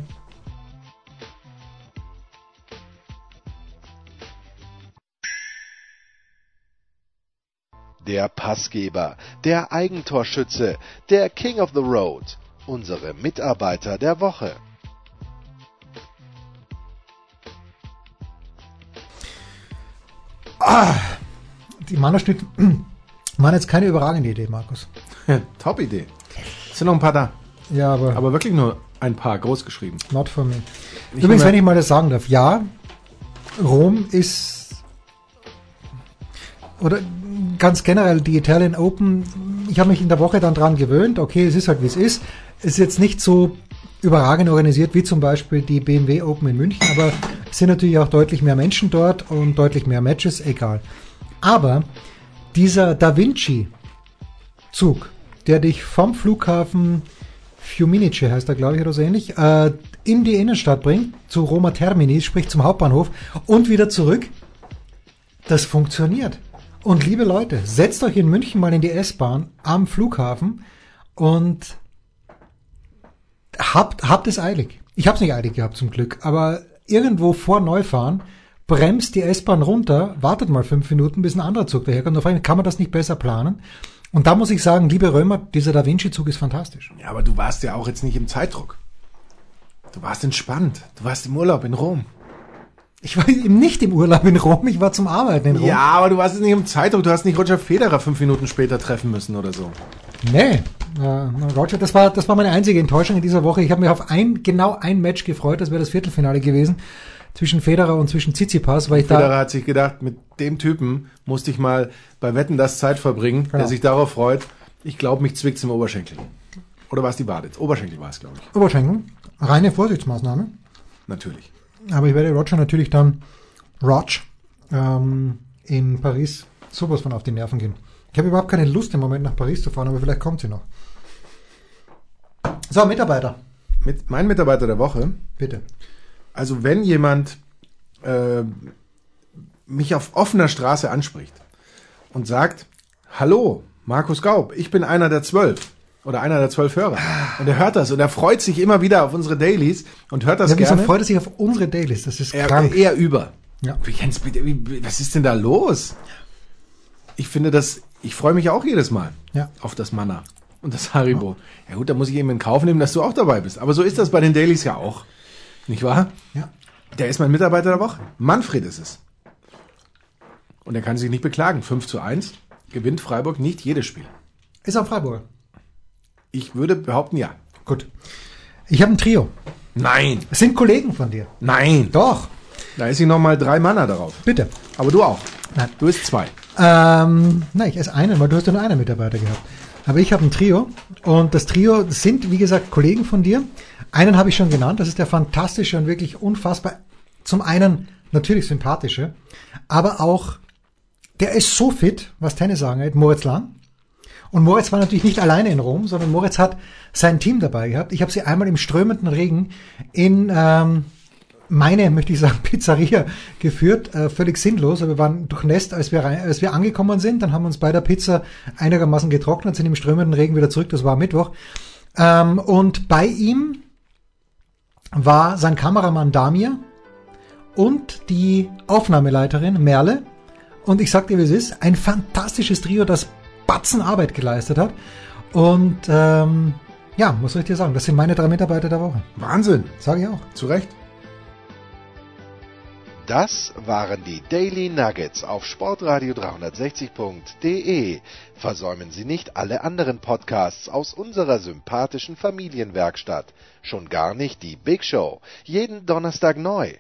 Der Passgeber, der Eigentorschütze, der King of the Road, unsere Mitarbeiter der Woche. Ah, die Mannerschnitt waren jetzt keine überragende Idee, Markus. Top Idee. sind noch ein paar da. Ja, aber. Aber wirklich nur ein paar groß geschrieben. Not for me. Ich Übrigens, wenn ich mal das sagen darf, ja, Rom ist oder ganz generell die Italian Open, ich habe mich in der Woche dann dran gewöhnt, okay, es ist halt wie es ist. Es ist jetzt nicht so überragend organisiert wie zum Beispiel die BMW Open in München, aber es sind natürlich auch deutlich mehr Menschen dort und deutlich mehr Matches, egal. Aber dieser Da Vinci Zug, der dich vom Flughafen Fiuminice heißt er, glaube ich, oder so ähnlich, äh, in die Innenstadt bringt, zu Roma Termini, sprich zum Hauptbahnhof und wieder zurück, das funktioniert. Und liebe Leute, setzt euch in München mal in die S-Bahn am Flughafen und habt, habt es eilig. Ich habe es nicht eilig gehabt zum Glück, aber irgendwo vor Neufahren bremst die S-Bahn runter, wartet mal fünf Minuten, bis ein anderer Zug daherkommt. Auf einmal kann man das nicht besser planen. Und da muss ich sagen, liebe Römer, dieser Da Vinci-Zug ist fantastisch. Ja, aber du warst ja auch jetzt nicht im Zeitdruck. Du warst entspannt. Du warst im Urlaub in Rom. Ich war eben nicht im Urlaub in Rom, ich war zum Arbeiten in Rom. Ja, aber du warst jetzt nicht im Zeitdruck, du hast nicht Roger Federer fünf Minuten später treffen müssen oder so. Nee, äh, Roger, das war, das war meine einzige Enttäuschung in dieser Woche. Ich habe mich auf ein, genau ein Match gefreut, das wäre das Viertelfinale gewesen, zwischen Federer und zwischen Tsitsipas, weil ich Federer da... hat sich gedacht, mit dem Typen musste ich mal bei Wetten das Zeit verbringen, genau. der sich darauf freut. Ich glaube, mich zwickt's im Oberschenkel. Oder war es die Wade? Oberschenkel war es, glaube ich. Oberschenkel? Reine Vorsichtsmaßnahme? Natürlich. Aber ich werde Roger natürlich dann, Roger, ähm, in Paris sowas von auf die Nerven gehen. Ich habe überhaupt keine Lust im Moment nach Paris zu fahren, aber vielleicht kommt sie noch. So, Mitarbeiter. Mit, mein Mitarbeiter der Woche. Bitte. Also wenn jemand äh, mich auf offener Straße anspricht und sagt, hallo, Markus Gaub, ich bin einer der zwölf oder einer der zwölf Hörer. Und er hört das und er freut sich immer wieder auf unsere Dailies und hört das ja, gerne. freut er sich auf unsere Dailies? Das ist er, krank. Eher über. Ja. Jens, was ist denn da los? Ich finde das, ich freue mich auch jedes Mal ja. auf das Manna und das Haribo. Ja. ja gut, da muss ich eben in Kauf nehmen, dass du auch dabei bist. Aber so ist das bei den Dailies ja auch. Nicht wahr? Ja. Der ist mein Mitarbeiter der Woche. Manfred ist es. Und er kann sich nicht beklagen. 5 zu 1 gewinnt Freiburg nicht jedes Spiel. Ist auch Freiburg. Ich würde behaupten, ja. Gut. Ich habe ein Trio. Nein. Es sind Kollegen von dir. Nein. Doch. Da ist ich noch mal drei Manner darauf. Bitte. Aber du auch. Nein. Du bist zwei. Ähm, nein, ich esse einen, weil du hast ja nur einen Mitarbeiter gehabt. Aber ich habe ein Trio und das Trio sind, wie gesagt, Kollegen von dir. Einen habe ich schon genannt, das ist der fantastische und wirklich unfassbar, zum einen natürlich sympathische, aber auch, der ist so fit, was Tennis angeht, Moritz Lang. Und Moritz war natürlich nicht alleine in Rom, sondern Moritz hat sein Team dabei gehabt. Ich habe sie einmal im strömenden Regen in ähm, meine, möchte ich sagen, Pizzeria geführt. Äh, völlig sinnlos. Aber wir waren durchnässt, als wir, rein, als wir angekommen sind. Dann haben wir uns bei der Pizza einigermaßen getrocknet, sind im strömenden Regen wieder zurück. Das war Mittwoch. Ähm, und bei ihm war sein Kameramann Damir und die Aufnahmeleiterin Merle. Und ich sag dir, wie es ist, ein fantastisches Trio, das Batzen Arbeit geleistet hat. Und ähm, ja, muss ich dir sagen, das sind meine drei Mitarbeiter der Woche. Wahnsinn. Sage ich auch. Zu Recht. Das waren die Daily Nuggets auf Sportradio 360.de. Versäumen Sie nicht alle anderen Podcasts aus unserer sympathischen Familienwerkstatt. Schon gar nicht die Big Show. Jeden Donnerstag neu.